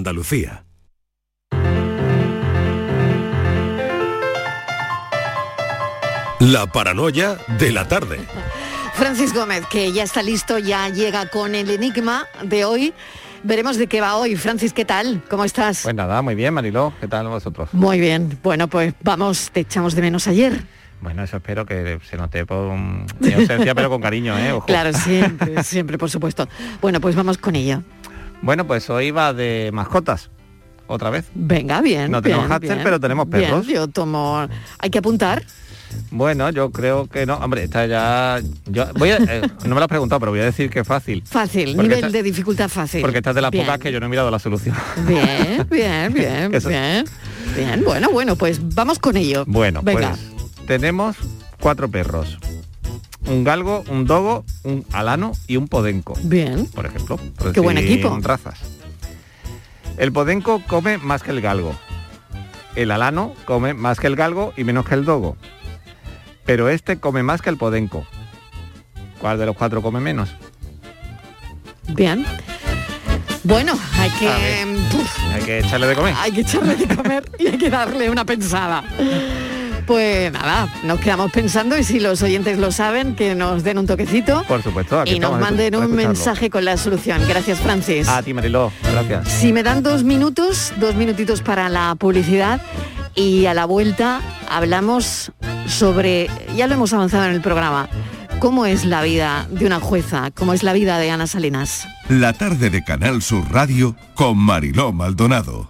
Andalucía. La paranoia de la tarde. Francis Gómez, que ya está listo, ya llega con el enigma de hoy. Veremos de qué va hoy. Francis, ¿qué tal? ¿Cómo estás? Pues nada, muy bien, Mariló. ¿Qué tal vosotros? Muy bien. Bueno, pues vamos, te echamos de menos ayer. Bueno, eso espero que se note por mi ausencia, pero con cariño, ¿eh? Ojo. Claro, siempre, siempre, por supuesto. Bueno, pues vamos con ello. Bueno, pues hoy va de mascotas. Otra vez. Venga, bien. No tenemos bien, pero tenemos perros. Bien, yo tomo. Hay que apuntar. Bueno, yo creo que no. Hombre, está ya. Yo voy a- eh, no me lo has preguntado, pero voy a decir que es fácil. Fácil, nivel esta- de dificultad fácil. Porque esta es de las Bien. pocas que yo no he mirado la solución. Bien, bien, bien, bien. Bien, bueno, bueno, pues vamos con ello. Bueno, Venga. pues tenemos cuatro perros. Un galgo, un dogo, un alano y un podenco. Bien. Por ejemplo. por Qué buen equipo. Razas. El podenco come más que el galgo. El alano come más que el galgo y menos que el dogo. Pero este come más que el podenco. ¿Cuál de los cuatro come menos? Bien. Bueno, hay que. ver. uf, Hay que echarle de comer. hay que echarle de comer y hay que darle una pensada. Pues nada, nos quedamos pensando y si los oyentes lo saben, que nos den un toquecito Por supuesto, aquí y nos manden un mensaje con la solución. Gracias, Francis. A ti, Mariló. Gracias. Si me dan dos minutos, dos minutitos para la publicidad y a la vuelta hablamos sobre, ya lo hemos avanzado en el programa, cómo es la vida de una jueza, cómo es la vida de Ana Salinas. La tarde de Canal Sur Radio con Mariló Maldonado.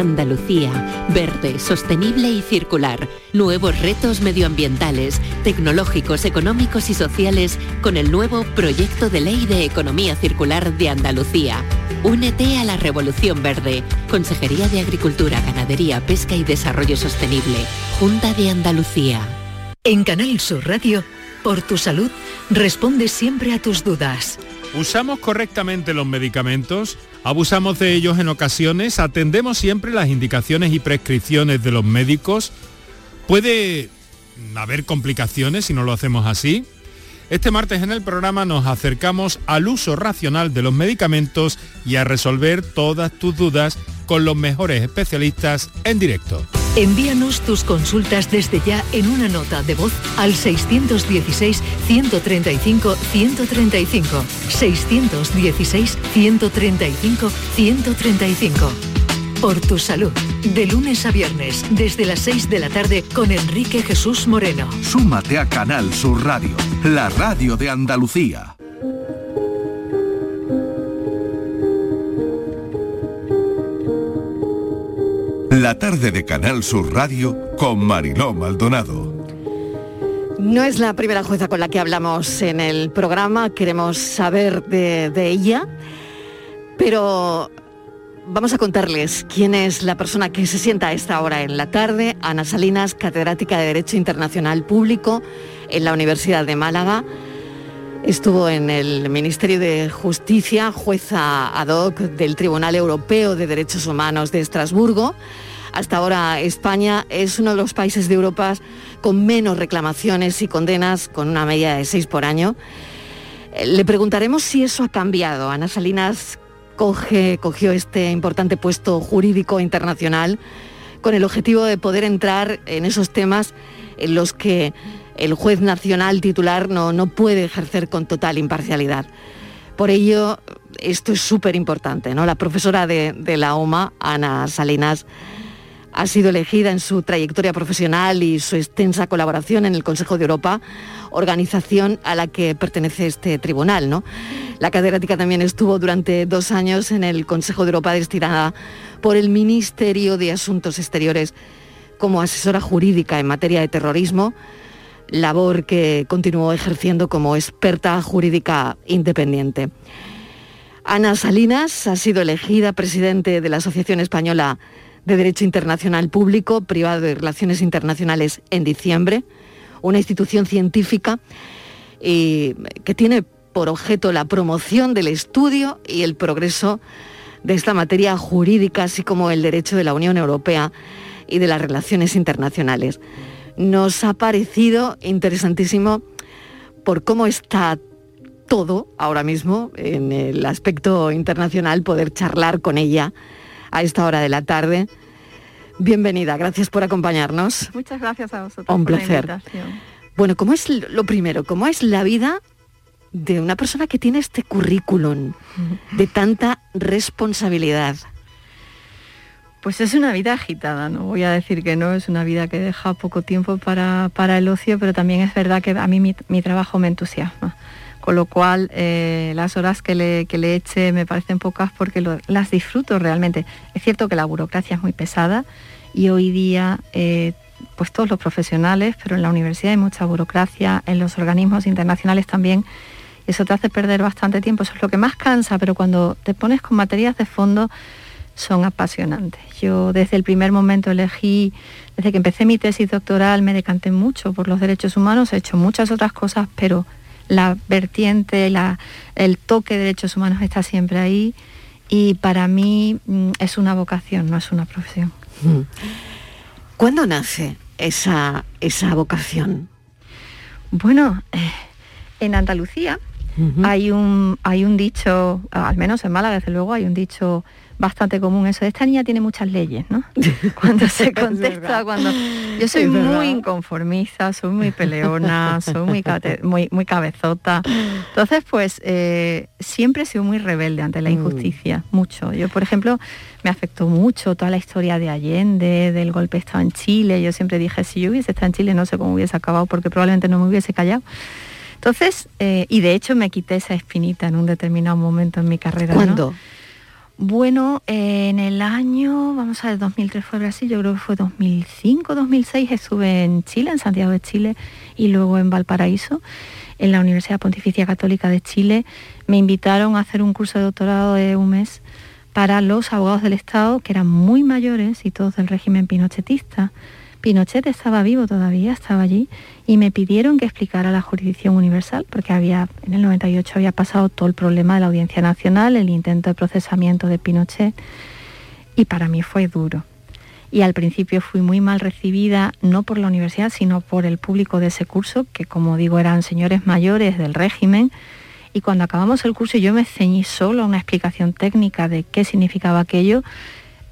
Andalucía, verde, sostenible y circular. Nuevos retos medioambientales, tecnológicos, económicos y sociales con el nuevo Proyecto de Ley de Economía Circular de Andalucía. Únete a la Revolución Verde. Consejería de Agricultura, Ganadería, Pesca y Desarrollo Sostenible. Junta de Andalucía. En Canal Sur Radio, por tu salud, responde siempre a tus dudas. ¿Usamos correctamente los medicamentos? ¿Abusamos de ellos en ocasiones? ¿Atendemos siempre las indicaciones y prescripciones de los médicos? ¿Puede haber complicaciones si no lo hacemos así? Este martes en el programa nos acercamos al uso racional de los medicamentos y a resolver todas tus dudas con los mejores especialistas en directo. Envíanos tus consultas desde ya en una nota de voz al 616-135-135. 616-135-135. Por tu salud, de lunes a viernes, desde las 6 de la tarde con Enrique Jesús Moreno. Súmate a Canal Sur Radio, la radio de Andalucía. La tarde de Canal Sur Radio con Mariló Maldonado. No es la primera jueza con la que hablamos en el programa, queremos saber de, de ella, pero vamos a contarles quién es la persona que se sienta a esta hora en la tarde, Ana Salinas, catedrática de Derecho Internacional Público en la Universidad de Málaga. Estuvo en el Ministerio de Justicia, jueza ad hoc del Tribunal Europeo de Derechos Humanos de Estrasburgo. Hasta ahora España es uno de los países de Europa con menos reclamaciones y condenas, con una media de seis por año. Eh, Le preguntaremos si eso ha cambiado. Ana Salinas coge, cogió este importante puesto jurídico internacional con el objetivo de poder entrar en esos temas en los que el juez nacional titular no, no puede ejercer con total imparcialidad. Por ello, esto es súper importante. ¿no? La profesora de, de la OMA, Ana Salinas, ha sido elegida en su trayectoria profesional y su extensa colaboración en el Consejo de Europa, organización a la que pertenece este tribunal. La catedrática también estuvo durante dos años en el Consejo de Europa destinada por el Ministerio de Asuntos Exteriores como asesora jurídica en materia de terrorismo, labor que continuó ejerciendo como experta jurídica independiente. Ana Salinas ha sido elegida presidente de la Asociación Española de Derecho Internacional Público, Privado de Relaciones Internacionales en diciembre, una institución científica y que tiene por objeto la promoción del estudio y el progreso de esta materia jurídica, así como el derecho de la Unión Europea y de las relaciones internacionales. Nos ha parecido interesantísimo por cómo está todo ahora mismo en el aspecto internacional, poder charlar con ella a esta hora de la tarde. Bienvenida, gracias por acompañarnos. Muchas gracias a vosotros. Un placer. bueno, ¿cómo es lo primero? ¿Cómo es la vida de una persona que tiene este currículum de tanta responsabilidad? Pues es una vida agitada, no voy a decir que no, es una vida que deja poco tiempo para, el ocio, pero también es verdad que a mí mi, trabajo me entusiasma. Con lo cual, eh, las horas que le, que le, eche me parecen pocas porque las disfruto realmente. Es cierto que la burocracia es muy pesada y hoy día, eh, pues todos los profesionales, pero en la universidad hay mucha burocracia, en los organismos internacionales también, eso te hace perder bastante tiempo, eso es lo que más cansa, pero cuando te pones con materias de fondo son apasionantes. Yo desde el primer momento elegí, desde que empecé mi tesis doctoral, me decanté mucho por los derechos humanos, he hecho muchas otras cosas, pero la vertiente, la, el toque de derechos humanos está siempre ahí y para mí mm, es una vocación, no es una profesión. Mm. ¿Cuándo nace esa, esa vocación? Bueno, eh, en Andalucía hay, un, hay un dicho, al menos en Málaga desde luego hay un dicho bastante común eso. Esta niña tiene muchas leyes, ¿no? Cuando se contesta, cuando... Yo soy muy inconformista, soy muy peleona, soy muy, muy, muy cabezota. Entonces, pues eh, siempre he sido muy rebelde ante la mm. injusticia, mucho. Yo, por ejemplo, me afectó mucho toda la historia de Allende, del golpe de Estado en Chile. Yo siempre dije, si yo hubiese estado en Chile no sé cómo hubiese acabado, porque probablemente no me hubiese callado. Entonces, eh, y de hecho me quité esa espinita en un determinado momento en mi carrera. ¿Cuándo? Bueno, en el año, vamos a ver, 2003 fue Brasil, yo creo que fue 2005, 2006, estuve en Chile, en Santiago de Chile, y luego en Valparaíso, en la Universidad Pontificia Católica de Chile. Me invitaron a hacer un curso de doctorado de un mes para los abogados del Estado, que eran muy mayores y todos del régimen pinochetista. Pinochet estaba vivo todavía, estaba allí, y me pidieron que explicara la jurisdicción universal, porque había, en el 98 había pasado todo el problema de la Audiencia Nacional, el intento de procesamiento de Pinochet, y para mí fue duro. Y al principio fui muy mal recibida, no por la universidad, sino por el público de ese curso, que como digo eran señores mayores del régimen, y cuando acabamos el curso yo me ceñí solo a una explicación técnica de qué significaba aquello,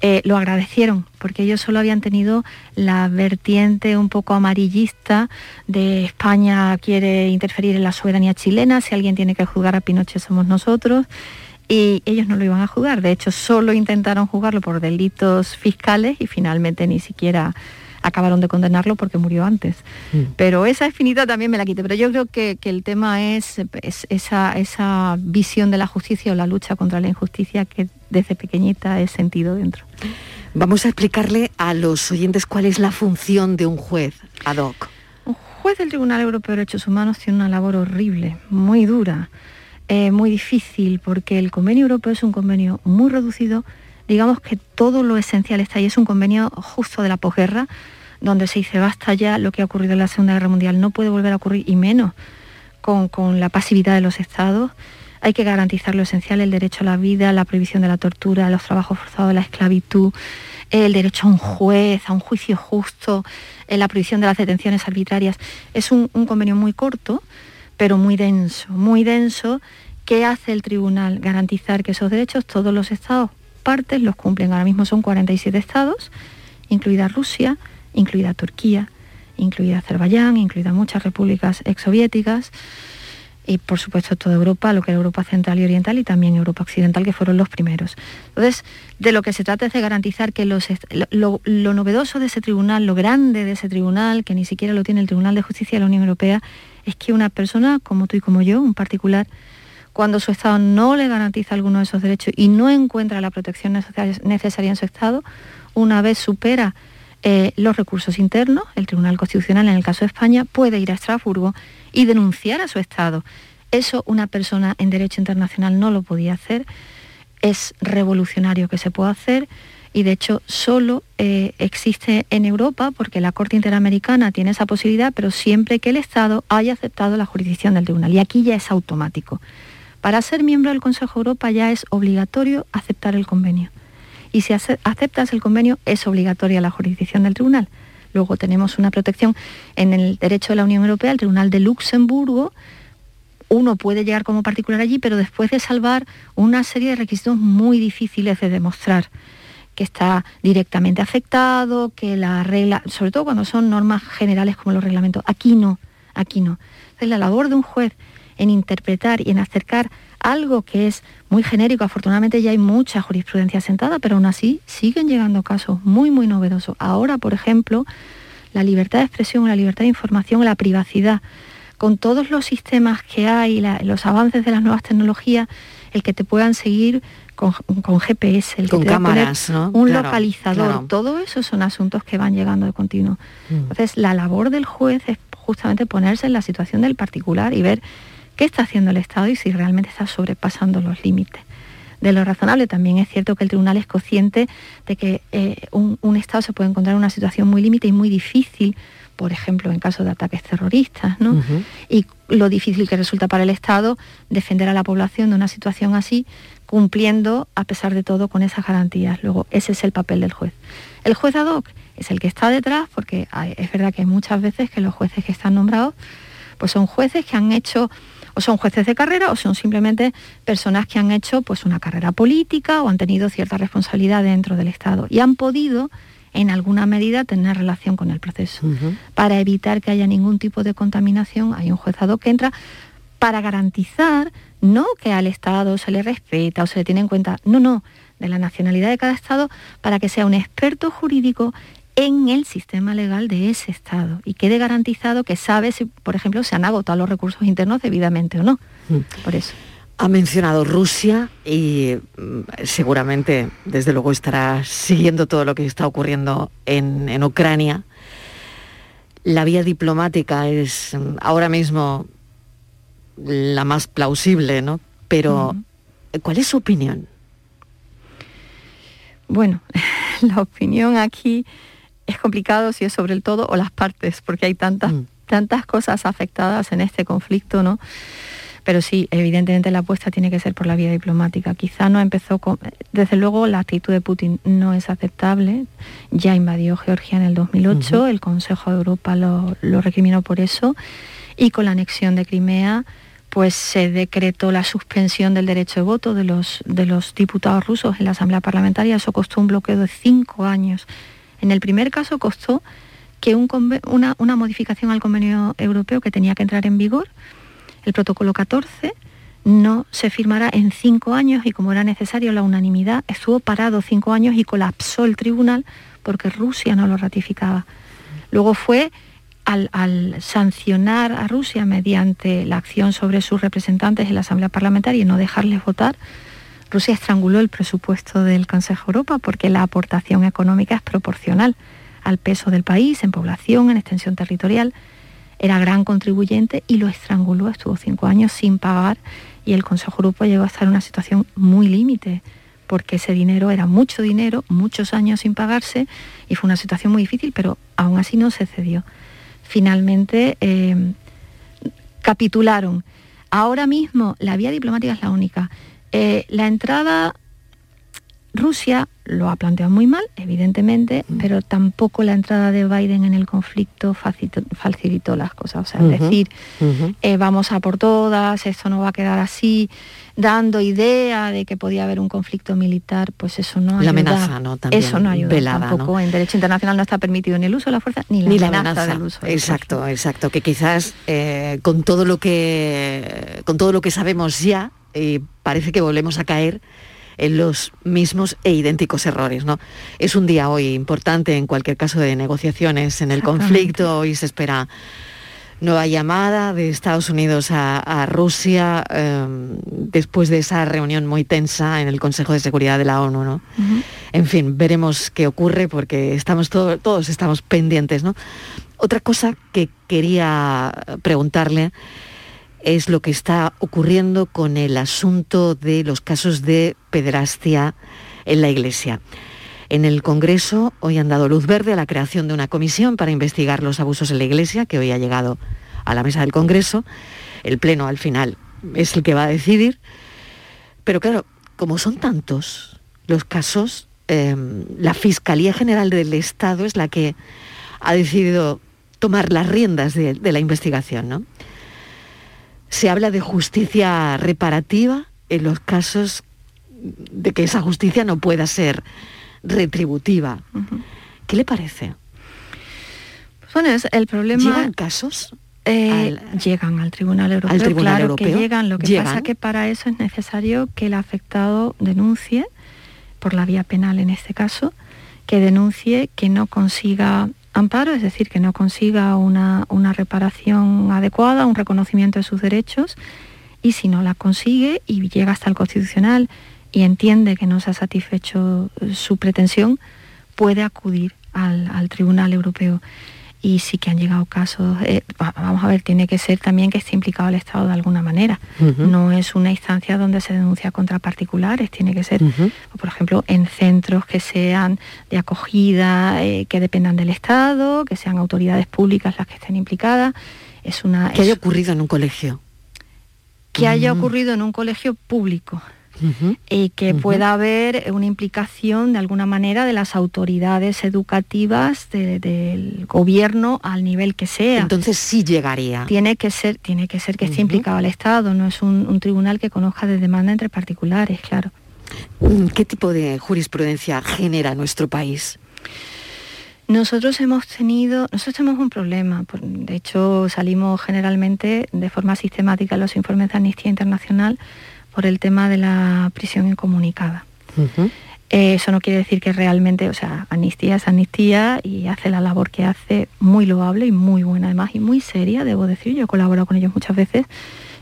eh, lo agradecieron, porque ellos solo habían tenido la vertiente un poco amarillista de España quiere interferir en la soberanía chilena, si alguien tiene que juzgar a Pinochet somos nosotros, y ellos no lo iban a juzgar, de hecho solo intentaron juzgarlo por delitos fiscales y finalmente ni siquiera acabaron de condenarlo porque murió antes. Mm. Pero esa espinita también me la quité. Pero yo creo que, el tema es, esa, esa, visión de la justicia o la lucha contra la injusticia que desde pequeñita he sentido dentro. Vamos a explicarle a los oyentes cuál es la función de un juez ad hoc. Un juez del Tribunal Europeo de Derechos Humanos tiene una labor horrible, muy dura, eh, muy difícil, porque el convenio europeo es un convenio muy reducido digamos que todo lo esencial está ahí. Es un convenio justo de la posguerra, donde se dice basta ya lo que ha ocurrido en la Segunda Guerra Mundial, no puede volver a ocurrir y menos con, la pasividad de los estados. Hay que garantizar lo esencial, el derecho a la vida, la prohibición de la tortura, los trabajos forzados, la esclavitud, el derecho a un juez, a un juicio justo, eh, la prohibición de las detenciones arbitrarias. Es un, un convenio muy corto, pero muy denso, muy denso. ¿Qué hace el tribunal? Garantizar que esos derechos todos los estados los cumplen. Ahora mismo son 47 estados, incluida Rusia, incluida Turquía, incluida Azerbaiyán, incluida muchas repúblicas exsoviéticas y por supuesto toda Europa, lo que era Europa Central y Oriental y también Europa Occidental, que fueron los primeros. Entonces, de lo que se trata es de garantizar que los, lo, lo, novedoso de ese tribunal, lo grande de ese tribunal, que ni siquiera lo tiene el Tribunal de Justicia de la Unión Europea, es que una persona como tú y como yo, un particular, cuando su Estado no le garantiza alguno de esos derechos y no encuentra la protección necesaria en su Estado, una vez supera eh, los recursos internos, el Tribunal Constitucional en el caso de España puede ir a Estrasburgo y denunciar a su Estado. Eso una persona en derecho internacional no lo podía hacer. Es revolucionario que se pueda hacer. y de hecho solo eh, existe en Europa porque la Corte Interamericana tiene esa posibilidad, pero siempre que el Estado haya aceptado la jurisdicción del tribunal. Y aquí ya es automático. Para ser miembro del Consejo de Europa ya es obligatorio aceptar el convenio. Y si aceptas el convenio es obligatoria la jurisdicción del tribunal. Luego tenemos una protección en el derecho de la Unión Europea, el Tribunal de Luxemburgo, uno puede llegar como particular allí, pero después de salvar una serie de requisitos muy difíciles de demostrar que está directamente afectado, que la regla, sobre todo cuando son normas generales como los reglamentos, aquí no, aquí no. Entonces la labor de un juez en interpretar y en acercar algo que es muy genérico, afortunadamente ya hay mucha jurisprudencia sentada, pero aún así siguen llegando casos muy, muy novedosos. Ahora, por ejemplo, la libertad de expresión, la libertad de información, la privacidad con todos los sistemas que hay, los avances de las nuevas tecnologías, el que te puedan seguir con, GPS, el que con cámaras, un localizador, todo eso son asuntos que van llegando de continuo. Mm. Entonces, la labor del juez es justamente ponerse en la situación del particular y ver qué está haciendo el Estado y si realmente está sobrepasando los límites de lo razonable. También es cierto que el tribunal es consciente de que eh, un, un, Estado se puede encontrar en una situación muy límite y muy difícil por ejemplo, en caso de ataques terroristas, ¿no? Y lo difícil que resulta para el Estado defender a la población de una situación así, cumpliendo, a pesar de todo, con esas garantías. Luego, ese es el papel del juez. El juez ad hoc es el que está detrás, porque es verdad que hay muchas veces que los jueces que están nombrados, pues son jueces que han hecho o son jueces de carrera o son simplemente personas que han hecho pues una carrera política o han tenido cierta responsabilidad dentro del Estado y han podido en alguna medida tener relación con el proceso. Para evitar que haya ningún tipo de contaminación, hay un juezado que entra para garantizar no que al Estado se le respeta o se le tiene en cuenta, no, no, de la nacionalidad de cada Estado, para que sea un experto jurídico en el sistema legal de ese Estado y quede garantizado que sabe si, por ejemplo, se han agotado los recursos internos debidamente o no. Por eso. Ha mencionado Rusia y mm, seguramente, desde luego, estará siguiendo todo lo que está ocurriendo en, Ucrania. La vía diplomática es mm, ahora mismo la más plausible, ¿no? Pero, ¿cuál es su opinión? Bueno, la opinión aquí es complicado si es sobre el todo o las partes, porque hay tantas, mm. tantas cosas afectadas en este conflicto, ¿no? Pero sí, evidentemente la apuesta tiene que ser por la vía diplomática. Quizá no empezó con... Desde luego la actitud de Putin no es aceptable. Ya invadió Georgia en el 2008, el Consejo de Europa lo, recriminó por eso. Y con la anexión de Crimea, pues se decretó la suspensión del derecho de voto de los, de los diputados rusos en la Asamblea Parlamentaria. Eso costó un bloqueo de cinco años. En el primer caso costó que una, modificación al convenio europeo que tenía que entrar en vigor el protocolo 14 no se firmará en cinco años y como era necesario la unanimidad, estuvo parado cinco años y colapsó el tribunal porque Rusia no lo ratificaba. Luego fue al, sancionar a Rusia mediante la acción sobre sus representantes en la Asamblea Parlamentaria y no dejarles votar, Rusia estranguló el presupuesto del Consejo Europa porque la aportación económica es proporcional al peso del país en población, en extensión territorial era gran contribuyente y lo estranguló, estuvo cinco años sin pagar y el Consejo Grupo llegó a estar en una situación muy límite porque ese dinero era mucho dinero, muchos años sin pagarse y fue una situación muy difícil, pero aún así no se cedió. Finalmente eh, capitularon. Ahora mismo la vía diplomática es la única. Eh, la entrada Rusia lo ha planteado muy mal, evidentemente, mm. pero tampoco la entrada de Biden en el conflicto facilitó, las cosas. O sea, es decir, eh, vamos a por todas, esto no va a quedar así, dando idea de que podía haber un conflicto militar, pues eso no ayuda. La amenaza, ¿no? También eso no ayuda tampoco. En derecho internacional no está permitido ni el uso de la fuerza ni la, amenaza, del uso. exacto, exacto. Que quizás eh, con todo lo que con todo lo que sabemos ya, eh, parece que volvemos a caer en los mismos e idénticos errores. ¿no? Es un día hoy importante en cualquier caso de negociaciones en el conflicto. y se espera nueva llamada de Estados Unidos a, Rusia em, después de esa reunión muy tensa en el Consejo de Seguridad de la ONU. ¿no? En fin, veremos qué ocurre porque estamos todos estamos pendientes. ¿no? Otra cosa que quería preguntarle es lo que está ocurriendo con el asunto de los casos de pederastia en la Iglesia. En el Congreso hoy han dado luz verde a la creación de una comisión para investigar los abusos en la Iglesia, que hoy ha llegado a la mesa del Congreso. El Pleno al final es el que va a decidir. Pero claro, como son tantos los casos, em, la Fiscalía General del Estado es la que ha decidido tomar las riendas de, de la investigación. ¿no? Se habla de justicia reparativa en los casos de que esa justicia no pueda ser retributiva. ¿Qué le parece? Bueno, es el problema... ¿Llegan casos? Eh, llegan al Tribunal Europeo. Al Tribunal claro Europeo. que llegan. Lo que ¿Llegan? pasa es que para eso es necesario que el afectado denuncie, por la vía penal en este caso, que denuncie que no consiga amparo, es decir, que no consiga una, una reparación adecuada, un reconocimiento de sus derechos, y si no la consigue y llega hasta el Constitucional y entiende que no se ha satisfecho su pretensión, puede acudir al, al Tribunal Europeo. Y sí que han llegado casos, eh, va- vamos a ver, tiene que ser también que esté implicado el Estado de alguna manera. No es una instancia donde se denuncia contra particulares, tiene que ser, por ejemplo, en centros que sean de acogida, eh, que dependan del Estado, que sean autoridades públicas las que estén implicadas. Es una, ¿Qué es- haya ocurrido en un colegio? que haya Mm. ocurrido en un colegio público Y que pueda haber una implicación de alguna manera de las autoridades educativas de- del gobierno al nivel que sea. Entonces sí llegaría. tiene que ser, tiene que ser que esté implicado el Estado, no es un, un tribunal que conozca de demanda entre particulares, claro. Mm, ¿Qué tipo de jurisprudencia genera nuestro país? Nosotros hemos tenido, nosotros tenemos un problema, de hecho salimos generalmente de forma sistemática en los informes de Amnistía Internacional por el tema de la prisión incomunicada. Eh, eso no quiere decir que realmente, o sea, amnistía es amnistía y hace la labor que hace muy loable y muy buena además y muy seria, debo decir. Yo he colaborado con ellos muchas veces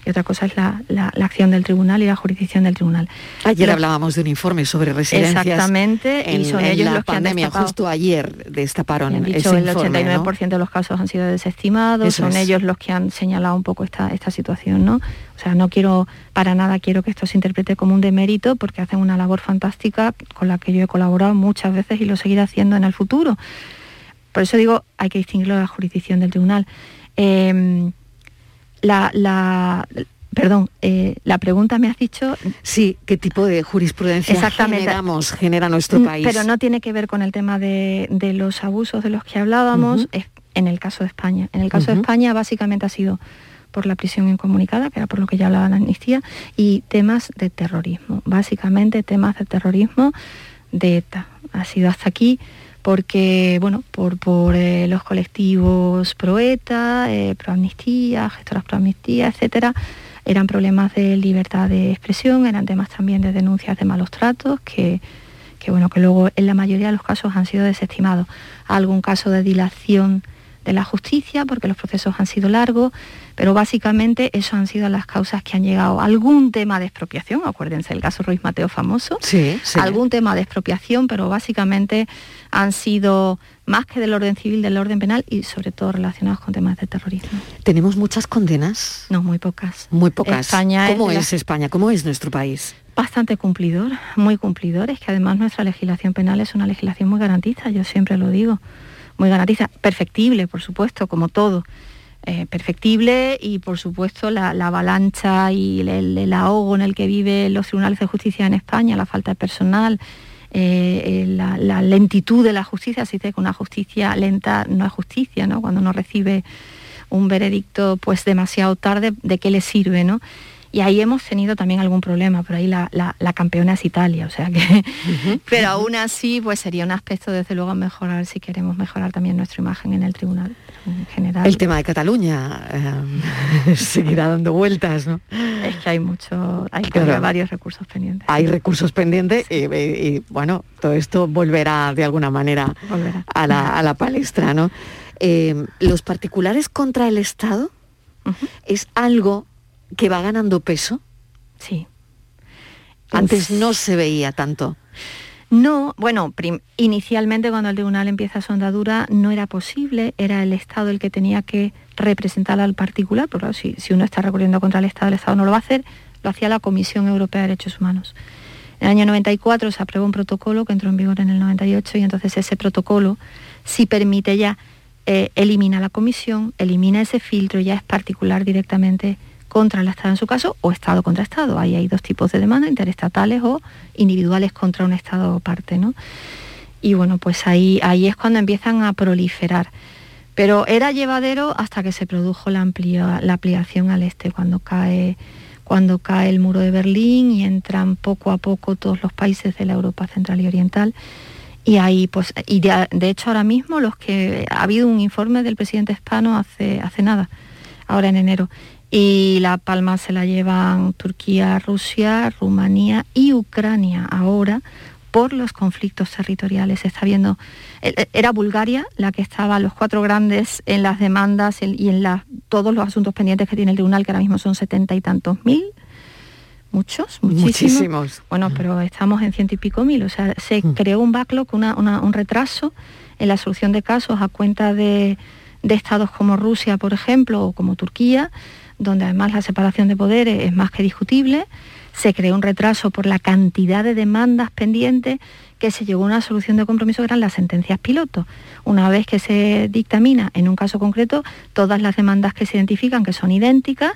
y otra cosa es la, la- la acción del tribunal y la jurisdicción del tribunal. Ayer hablábamos de un informe sobre residencias. Exactamente, y en, son en ellos la los que han pandemia. Justo ayer destaparon Y han dicho ese el informe, 89% de los casos han sido desestimados, Eso son es. ellos los que han señalado un poco esta, esta situación, ¿no? O sea, no quiero, para nada quiero que esto se interprete como un demérito porque hacen una labor fantástica con la que yo he colaborado muchas veces y lo seguiré haciendo en el futuro. Por eso digo, hay que distinguirlo de la jurisdicción del tribunal. Eh, la, la- perdón, eh, la pregunta me has dicho. Sí, ¿qué tipo de jurisprudencia Exactamente. generamos, genera nuestro Mm, país? Pero no tiene que ver con el tema de, de los abusos de los que hablábamos es en el caso de España. En el caso de. España básicamente ha sido por la prisión incomunicada, que era por lo que ya hablaba la amnistía, y temas de terrorismo. Básicamente temas de terrorismo de ETA. Ha sido hasta aquí porque, bueno, por, por eh, los colectivos pro ETA, eh, pro amnistía, gestoras pro amnistía, etcétera, eran problemas de libertad de expresión, eran temas también de denuncias de malos tratos que, que bueno, que luego en la mayoría de los casos han sido desestimados. Algún caso de dilación de la justicia, porque los procesos han sido largos, pero básicamente eso han sido las causas que han llegado. Algún tema de expropiación, acuérdense el caso Ruiz Mateo famoso, Sí, sí. algún tema de expropiación, pero básicamente han sido más que del orden civil, del orden penal y sobre todo relacionados con temas de terrorismo. ¿Tenemos muchas condenas? No, muy pocas. Muy pocas. España ¿Cómo es, España? ¿Cómo es nuestro país? bastante cumplidor, muy cumplidor. Es que además nuestra legislación penal es una legislación muy garantista, yo siempre lo digo, muy garantista, perfectible, por supuesto, como todo. Eh, perfectible y por supuesto la, la avalancha y el, el- ahogo en el que viven los tribunales de justicia en España, la falta de personal, eh, eh, la, la lentitud de la justicia, así que una justicia lenta no es justicia, ¿no? Cuando no recibe un veredicto pues demasiado tarde, ¿de qué le sirve, no? Y ahí hemos tenido también algún problema, por ahí la, la- la campeona es Italia, o sea que... Pero aún así, pues sería un aspecto desde luego a mejorar si queremos mejorar también nuestra imagen en el tribunal en general. El tema de Cataluña eh, seguirá dando vueltas, ¿no? Es que hay mucho, hay Claro. varios recursos pendientes. Hay recursos pendientes y, y- y, bueno, todo esto volverá de alguna manera a la, a la palestra, ¿no? Eh, los particulares contra el Estado es algo que va ganando peso. Sí. Antes no se veía tanto. No, bueno, inicialmente cuando el tribunal empieza su andadura no era posible, era el Estado el que tenía que representar al particular, porque claro, si, si uno está recurriendo contra el Estado, el Estado no lo va a hacer, lo hacía la Comisión Europea de Derechos Humanos. En el año 94 se aprobó un protocolo que entró en vigor en el 98 y entonces ese protocolo sí permite ya, eh, elimina la comisión, elimina ese filtro, ya es particular directamente contra el Estado en su caso o Estado contra Estado. Ahí hay dos tipos de demanda, interestatales o individuales contra un Estado parte. ¿no? Y bueno, pues ahí, ahí es cuando empiezan a proliferar. Pero era llevadero hasta que se produjo la, la ampliación al este, cuando cae, cuando cae el muro de Berlín y entran poco a poco todos los países de la Europa Central y Oriental. Y ahí, pues, y de, hecho ahora mismo los que ha habido un informe del presidente hispano hace, hace nada, ahora en enero. Y la palma se la llevan Turquía, Rusia, Rumanía y Ucrania ahora por los conflictos territoriales. está viendo, eh, eh, era Bulgaria la que estaba los cuatro grandes en las demandas y en todos los asuntos pendientes que tiene el tribunal, que ahora mismo son setenta y tantos mil. Muchos, muchísimos. Bueno, pero estamos en ciento y pico mil. O sea, se mm. creó un backlog, un retraso en la solución de casos a cuenta de, de estados como Rusia, por ejemplo, o como Turquía, donde además la separación de poderes es más que discutible se creó un retraso por la cantidad de demandas pendientes que se llegó a una solución de compromiso que eran las sentencias piloto. Una vez que se dictamina en un caso concreto todas las demandas que se identifican que son idénticas,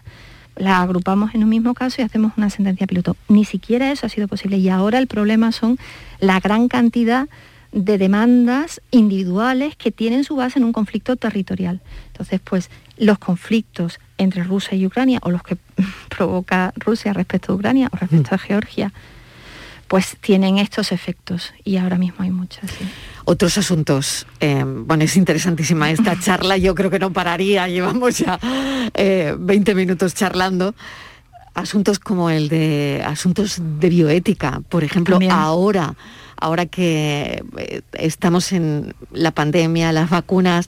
las agrupamos en un mismo caso y hacemos una sentencia piloto. Ni siquiera eso ha sido posible y ahora el problema son la gran cantidad de demandas individuales que tienen su base en un conflicto territorial. Entonces, pues los conflictos entre Rusia y Ucrania o los que provoca Rusia respecto a Ucrania o respecto a Georgia, pues tienen estos efectos y ahora mismo hay muchos. Otros asuntos, eh, bueno, es interesantísima esta charla, yo creo que no pararía, llevamos ya 20 eh, minutos charlando. Asuntos como el de asuntos de bioética, por ejemplo, ahora, ahora que eh, estamos en la pandemia, las vacunas,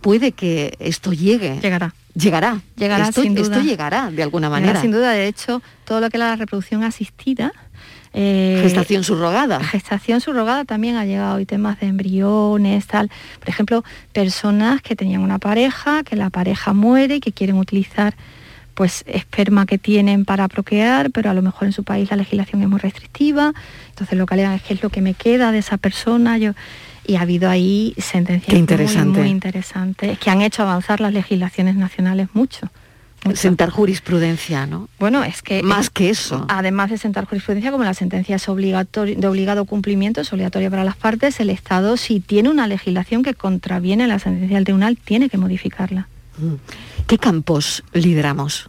puede que esto llegue. Llegará. Llegará. Llegará, esto, sin duda. Esto llegará de alguna manera. sin duda, de hecho, todo lo que es la reproducción asistida, eh, gestación subrogada. Gestación subrogada también ha llegado hoy temas de embriones, tal. Por ejemplo, personas que tenían una pareja, que la pareja muere y que quieren utilizar pues esperma que tienen para procrear, pero a lo mejor en su país la legislación es muy restrictiva. Entonces lo que alegan es que es lo que me queda de esa persona. Yo, y ha habido ahí sentencias Muy, interesantes que han hecho avanzar las legislaciones nacionales mucho. Sentar jurisprudencia, ¿no? Bueno, es que... Más que eso. Además de sentar jurisprudencia, como la sentencia es de obligado cumplimiento, es obligatoria para las partes, el Estado, si tiene una legislación que contraviene la sentencia del tribunal, tiene que modificarla. Mm. ¿Qué campos lideramos?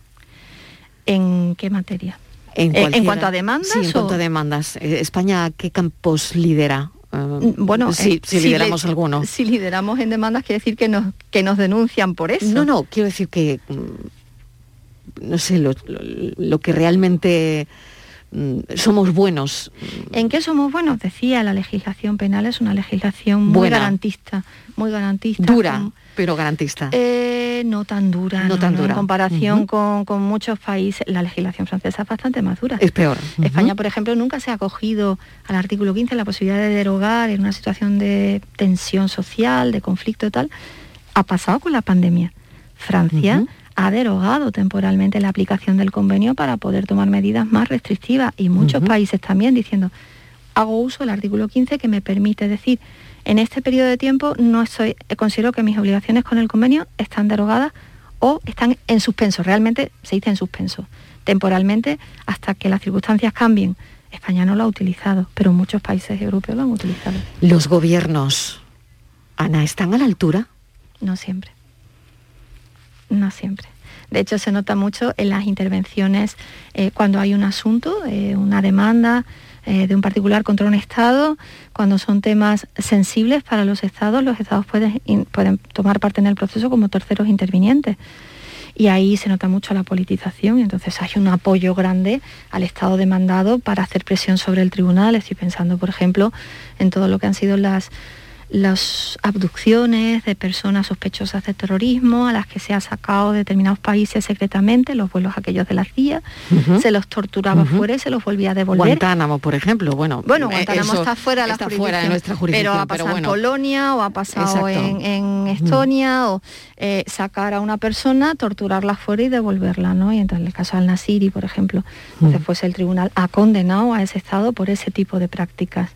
¿En qué materia? En, ¿En cuanto a demandas? Sí, en cuanto a demandas. Eh, España, ¿qué campos lidera? Mm, bueno, si, eh, si lideramos algunos. Si lideramos en demandas quiere decir que nos, que nos denuncian por eso. No, no, quiero decir que, mm, no sé, lo, que realmente mm, somos buenos. ¿En qué somos buenos? Decía, la legislación penal es una legislación muy garantista, muy garantista. Dura pero garantista. Eh, no tan dura. No, tan dura. En comparación con, muchos países, la legislación francesa es bastante más dura. Es peor. España, por ejemplo, nunca se ha acogido al artículo 15 la posibilidad de derogar en una situación de tensión social, de conflicto tal. Ha pasado con la pandemia. Francia ha derogado temporalmente la aplicación del convenio para poder tomar medidas más restrictivas y muchos países también diciendo, hago uso del artículo 15 que me permite decir en este periodo de tiempo no estoy, considero que mis obligaciones con el convenio están derogadas o están en suspenso, realmente se dice en suspenso, temporalmente hasta que las circunstancias cambien. España no lo ha utilizado, pero muchos países europeos lo han utilizado. ¿Los gobiernos, Ana, están a la altura? No siempre. No siempre. De hecho, se nota mucho en las intervenciones eh, cuando hay un asunto, eh, una demanda, eh, de un particular contra un Estado, cuando son temas sensibles para los Estados, los Estados pueden, pueden tomar parte en el proceso como terceros intervinientes. Y ahí se nota mucho la politización entonces hay un apoyo grande al Estado demandado para hacer presión sobre el tribunal. Estoy pensando, por ejemplo, en todo lo que han sido las, las abducciones de personas sospechosas de terrorismo a las que se ha sacado de determinados países secretamente, los vuelos aquellos de la CIA, se los torturaba fuera y se los volvía a devolver. Guantánamo, por ejemplo, bueno. Bueno, eh, Guantánamo está fuera de, la fuera de nuestra jurisdicción. Pero ha pasado en Polonia o ha pasado en. Estonia o eh, sacar a una persona, torturarla fuera y devolverla, ¿no? Y entonces en el caso al Nasiri, por ejemplo, pues el tribunal ha condenado a ese Estado por ese tipo de prácticas.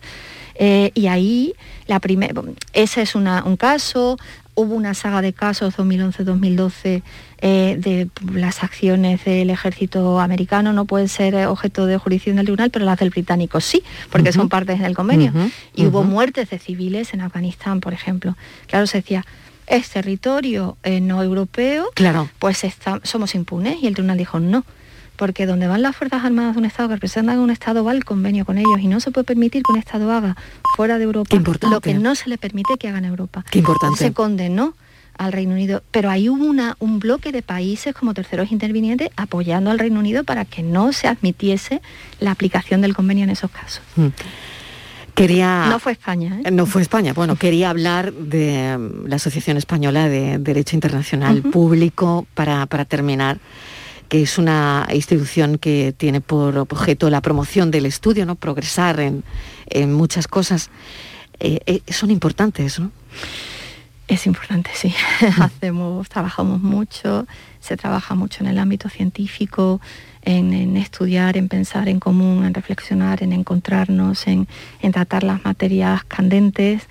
Eh, y ahí, la ese es un caso, hubo una saga de casos 2011-2012 eh, de las acciones del ejército americano no pueden ser objeto de jurisdicción del tribunal, pero las del británico sí, porque son partes del convenio. y hubo muertes de civiles en Afganistán, por ejemplo. Claro, se decía, es territorio eh, no europeo, claro. pues somos impunes. Y el tribunal dijo, no porque donde van las Fuerzas Armadas de un Estado que representan a un Estado va el convenio con ellos y no se puede permitir que un Estado haga fuera de Europa lo que no se le permite que haga en Europa. Qué importante. Se condenó al Reino Unido, pero hay una, un bloque de países como terceros intervinientes apoyando al Reino Unido para que no se admitiese la aplicación del convenio en esos casos. Mm. Quería... No fue España. ¿eh? No fue España. Bueno, quería hablar de mm, la Asociación Española de Derecho Internacional Público para, para terminar que es una institución que tiene por objeto la promoción del estudio, ¿no? progresar en, muchas cosas. Eh, eh, son importantes, ¿no? Es importante, sí. Hacemos, trabajamos mucho, se trabaja mucho en el ámbito científico, en, estudiar, en pensar en común, en reflexionar, en encontrarnos, en, tratar las materias candentes.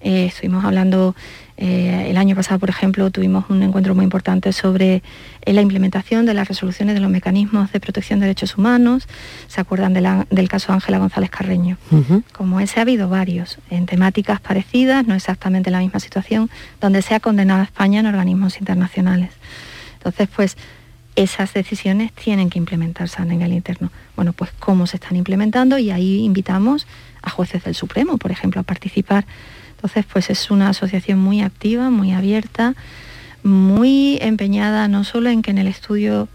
Eh, estuvimos hablando eh, el año pasado, por ejemplo, tuvimos un encuentro muy importante sobre eh, la implementación de las resoluciones de los mecanismos de protección de derechos humanos. ¿Se acuerdan del caso Ángela González Carreño? Como ese ha habido varios, en temáticas parecidas, no exactamente la misma situación, donde se ha condenado a España en organismos internacionales. Entonces, pues esas decisiones tienen que implementarse a nivel interno. Bueno, pues cómo se están implementando y ahí invitamos a jueces del Supremo, por ejemplo, a participar entonces, pues es una asociación muy activa, muy abierta, muy empeñada no solo en que en el estudio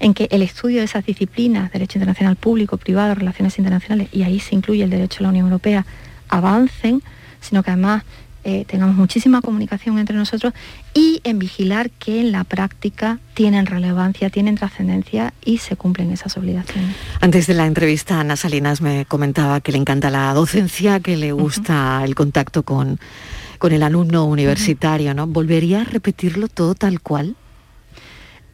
en que el estudio de esas disciplinas, derecho internacional público, privado, relaciones internacionales, y ahí se incluye el derecho de la Unión Europea, avancen, sino que además eh, tengamos muchísima comunicación entre nosotros y en vigilar que en la práctica tienen relevancia, tienen trascendencia y se cumplen esas obligaciones. Antes de la entrevista, Ana Salinas me comentaba que le encanta la docencia, que le gusta el contacto con, con el alumno universitario, ¿no? ¿Volvería a repetirlo todo tal cual?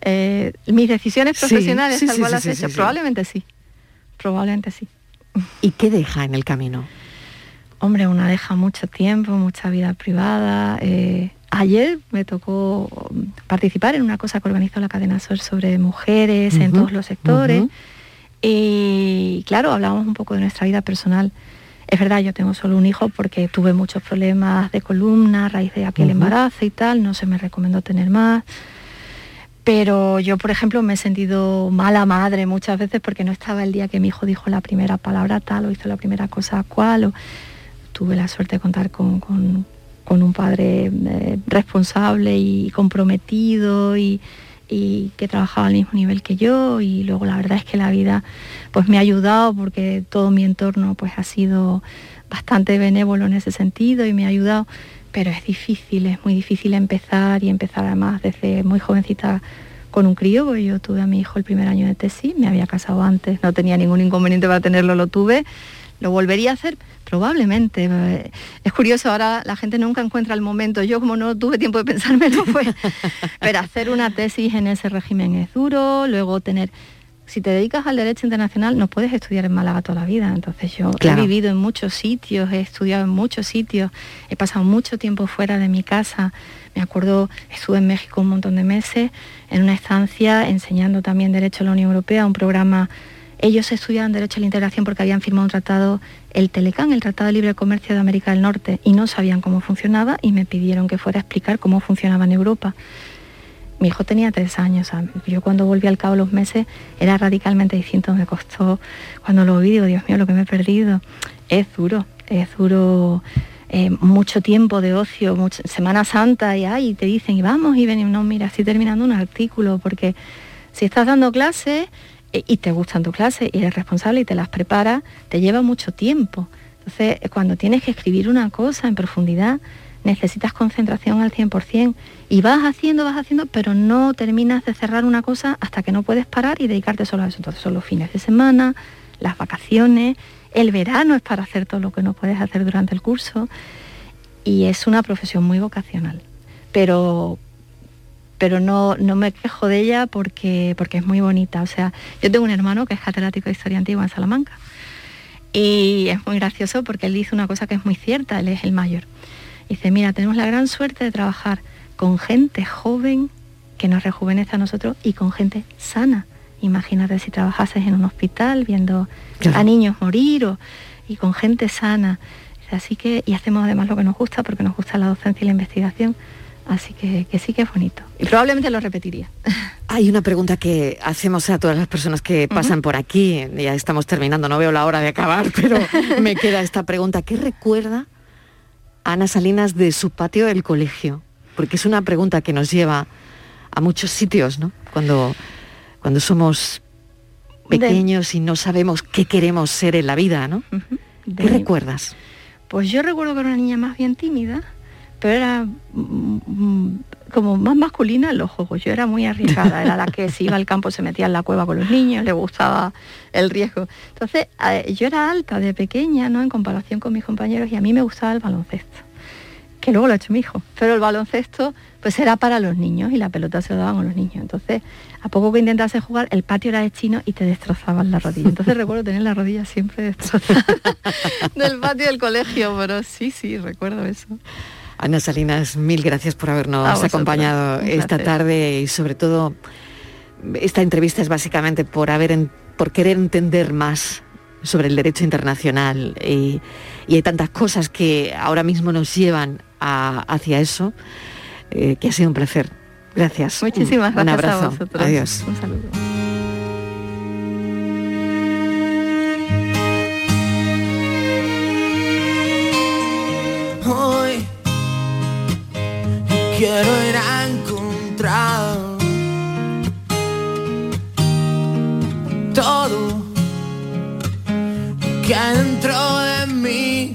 Eh, mis decisiones profesionales tal cual las he hecho, probablemente sí, probablemente sí. ¿Y qué deja en el camino? Hombre, una deja mucho tiempo, mucha vida privada. Eh, ayer me tocó participar en una cosa que organizó la cadena SOR sobre mujeres en todos los sectores. Y claro, hablamos un poco de nuestra vida personal. Es verdad, yo tengo solo un hijo porque tuve muchos problemas de columna a raíz de aquel embarazo y tal, no se me recomendó tener más. Pero yo, por ejemplo, me he sentido mala madre muchas veces porque no estaba el día que mi hijo dijo la primera palabra tal o hizo la primera cosa cual. O tuve la suerte de contar con, un padre eh, responsable y comprometido y, que trabajaba al mismo nivel que yo y luego la verdad es que la vida pues me ha ayudado porque todo mi entorno pues ha sido bastante benévolo en ese sentido y me ha ayudado pero es difícil, es muy difícil empezar y empezar además desde muy jovencita con un crío, yo tuve a mi hijo el primer año de tesis, me había casado antes, no tenía ningún inconveniente para tenerlo, lo tuve, lo volvería a hacer, Probablemente. Es curioso, ahora la gente nunca encuentra el momento. Yo como no tuve tiempo de pensármelo, pues, pero hacer una tesis en ese régimen es duro, luego tener... Si te dedicas al derecho internacional no puedes estudiar en Málaga toda la vida. Entonces yo he vivido en muchos sitios, he estudiado en muchos sitios, he pasado mucho tiempo fuera de mi casa. Me acuerdo, estuve en México un montón de meses en una estancia enseñando también Derecho a la Unión Europea, un programa ellos estudiaban Derecho a la Integración porque habían firmado un tratado, el Telecán, el Tratado de Libre Comercio de América del Norte, y no sabían cómo funcionaba y me pidieron que fuera a explicar cómo funcionaba en Europa. Mi hijo tenía tres años, yo cuando volví al cabo los meses era radicalmente distinto, me costó, cuando lo vi digo, Dios mío, lo que me he perdido. Es duro, es duro eh, mucho tiempo de ocio, Semana Santa y, ay, te dicen, y vamos y venimos, no, mira, estoy terminando un artículo, porque si estás dando clases, y te gustan tus clases y eres responsable y te las preparas, te lleva mucho tiempo. Entonces, cuando tienes que escribir una cosa en profundidad, necesitas concentración al 100% y vas haciendo, vas haciendo, pero no terminas de cerrar una cosa hasta que no puedes parar y dedicarte solo a eso. Entonces son los fines de semana, las vacaciones, el verano es para hacer todo lo que no puedes hacer durante el curso y es una profesión muy vocacional. Pero pero no, no me quejo de ella porque, porque es muy bonita. O sea, yo tengo un hermano que es catedrático de historia antigua en Salamanca y es muy gracioso porque él dice una cosa que es muy cierta, él es el mayor. Dice, mira, tenemos la gran suerte de trabajar con gente joven que nos rejuvenece a nosotros y con gente sana. Imagínate si trabajases en un hospital viendo a niños morir o, y con gente sana. Así que, y hacemos además lo que nos gusta porque nos gusta la docencia y la investigación. Así que, que sí que es bonito. Y probablemente lo repetiría. Hay una pregunta que hacemos a todas las personas que pasan por aquí. Ya estamos terminando, no veo la hora de acabar, pero me queda esta pregunta. ¿Qué recuerda Ana Salinas de su patio del colegio? Porque es una pregunta que nos lleva a muchos sitios, ¿no? Cuando, cuando somos pequeños y no sabemos qué queremos ser en la vida, ¿no? ¿Qué recuerdas? Pues yo recuerdo que era una niña más bien tímida, pero era mm, mm, como más masculina en los juegos. Yo era muy arriesgada, era la que si iba al campo se metía en la cueva con los niños, le gustaba el riesgo. Entonces, yo era alta de pequeña, ¿no? En comparación con mis compañeros y a mí me gustaba el baloncesto, que luego lo ha hecho mi hijo. Pero el baloncesto, pues era para los niños y la pelota se lo daban a los niños. Entonces, a poco que intentase jugar, el patio era de chino y te destrozaban la rodilla. Entonces recuerdo tener la rodilla siempre destrozada del patio del colegio, pero sí, sí, recuerdo eso. Ana Salinas, mil gracias por habernos acompañado esta tarde y sobre todo esta entrevista es básicamente por haber por querer entender más sobre el derecho internacional y, hay tantas cosas que ahora mismo nos llevan hacia eso eh, que ha sido un placer. Gracias. Muchísimas gracias. Un abrazo. A vosotros. Adiós. Un saludo. Quiero ir a encontrar todo que hay dentro de mí.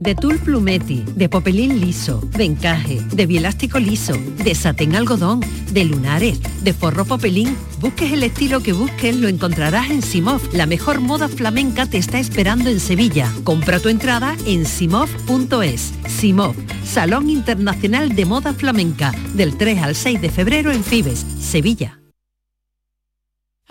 De tul plumeti, de popelín liso, de encaje, de bielástico liso, de satén algodón, de lunares, de forro popelín. Busques el estilo que busques, lo encontrarás en Simov. La mejor moda flamenca te está esperando en Sevilla. Compra tu entrada en simov.es. Simov, Salón Internacional de Moda Flamenca, del 3 al 6 de febrero en Fibes, Sevilla.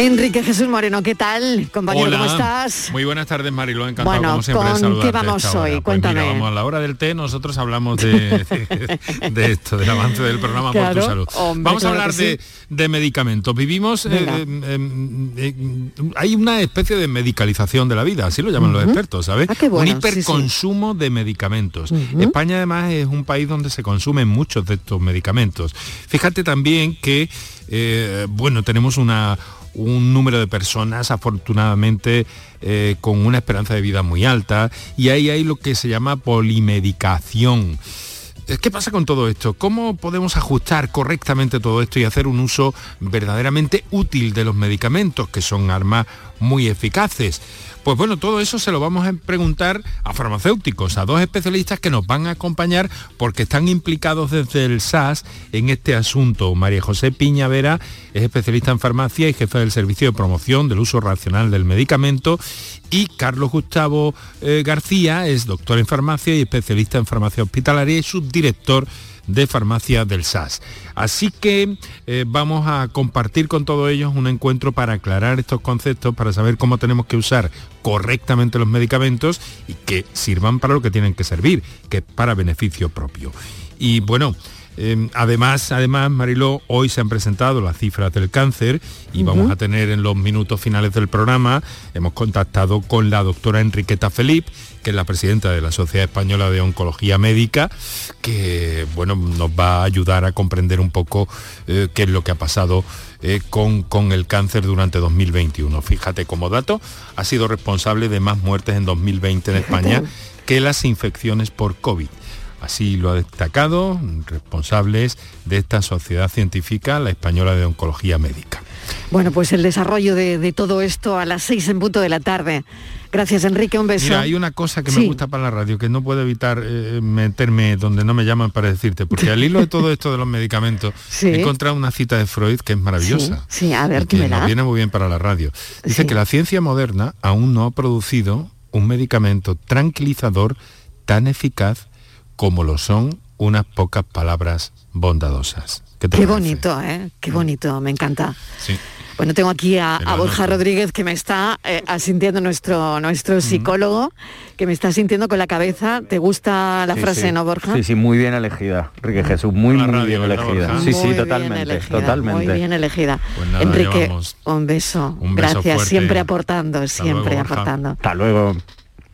Enrique Jesús Moreno, ¿qué tal? Compañero, Hola. ¿cómo estás? Muy buenas tardes, Mariló. Encantado, Bueno, como siempre, de ¿con saludarte qué vamos esta hora. hoy? Pues Cuéntame. mira, vamos a la hora del té, nosotros hablamos de, de, de esto, del avance del programa Por Claro, tu Salud. hombre, vamos a hablar de, de medicamentos. Vivimos... eh, Venga. eh, eh, hay una especie de medicalización de la vida, así lo llaman los expertos, ¿sabes? Ah, qué bueno, Un sí, sí. hiperconsumo de medicamentos. España además es un país donde se consumen muchos de estos medicamentos. Fíjate también que, eh, bueno, tenemos una un número de personas afortunadamente eh, con una esperanza de vida muy alta y ahí hay lo que se llama polimedicación. Eh, ¿Qué pasa con todo esto? ¿Cómo podemos ajustar correctamente todo esto y hacer un uso verdaderamente útil de los medicamentos, que son armas muy eficaces? Pues bueno, todo eso se lo vamos a preguntar a farmacéuticos, a dos especialistas que nos van a acompañar porque están implicados desde el SAS en este asunto. María José Piña Vera es especialista en farmacia y jefe del Servicio de Promoción del Uso Racional del Medicamento y Carlos Gustavo eh, García es doctor en farmacia y especialista en farmacia hospitalaria y subdirector de farmacia del SAS. Así que eh, vamos a compartir con todos ellos un encuentro para aclarar estos conceptos, para saber cómo tenemos que usar correctamente los medicamentos y que sirvan para lo que tienen que servir, que es para beneficio propio. Y bueno, eh, además, además, Mariló, hoy se han presentado las cifras del cáncer y vamos a tener en los minutos finales del programa, hemos contactado con la doctora Enriqueta Felip, que es la presidenta de la Sociedad Española de Oncología Médica, que bueno, nos va a ayudar a comprender un poco eh, qué es lo que ha pasado eh, con, con el cáncer durante 2021. Fíjate, como dato, ha sido responsable de más muertes en 2020 en España que las infecciones por COVID. Así lo ha destacado responsables de esta sociedad científica, la Española de Oncología Médica. Bueno, pues el desarrollo de, de todo esto a las seis en punto de la tarde. Gracias, Enrique, un beso. Mira, hay una cosa que Sí. me gusta para la radio, que no puedo evitar eh, meterme donde no me llaman para decirte, porque al hilo de todo esto de los medicamentos, Sí. he encontrado una cita de Freud que es maravillosa. Sí, sí, a ver, que nos viene muy bien para la radio. Dice que la ciencia moderna aún no ha producido un medicamento tranquilizador tan eficaz como lo son unas pocas palabras bondadosas. ¿Qué te Qué bonito, ¿eh? Qué bonito, me encanta. Sí. Bueno, tengo aquí a, Borja. Rodríguez que me está eh, asintiendo nuestro, nuestro psicólogo, que me está asintiendo con la cabeza. ¿Te gusta la Sí, frase, sí. no, Borja? Sí, sí, muy bien elegida. Enrique Jesús, muy, La muy radio, bien ¿verdad, elegida. Sí, Muy sí, totalmente, elegida, totalmente. Muy bien elegida. Pues nada, Enrique, un beso. un beso Gracias, fuerte. siempre aportando, siempre luego, aportando. Hasta luego.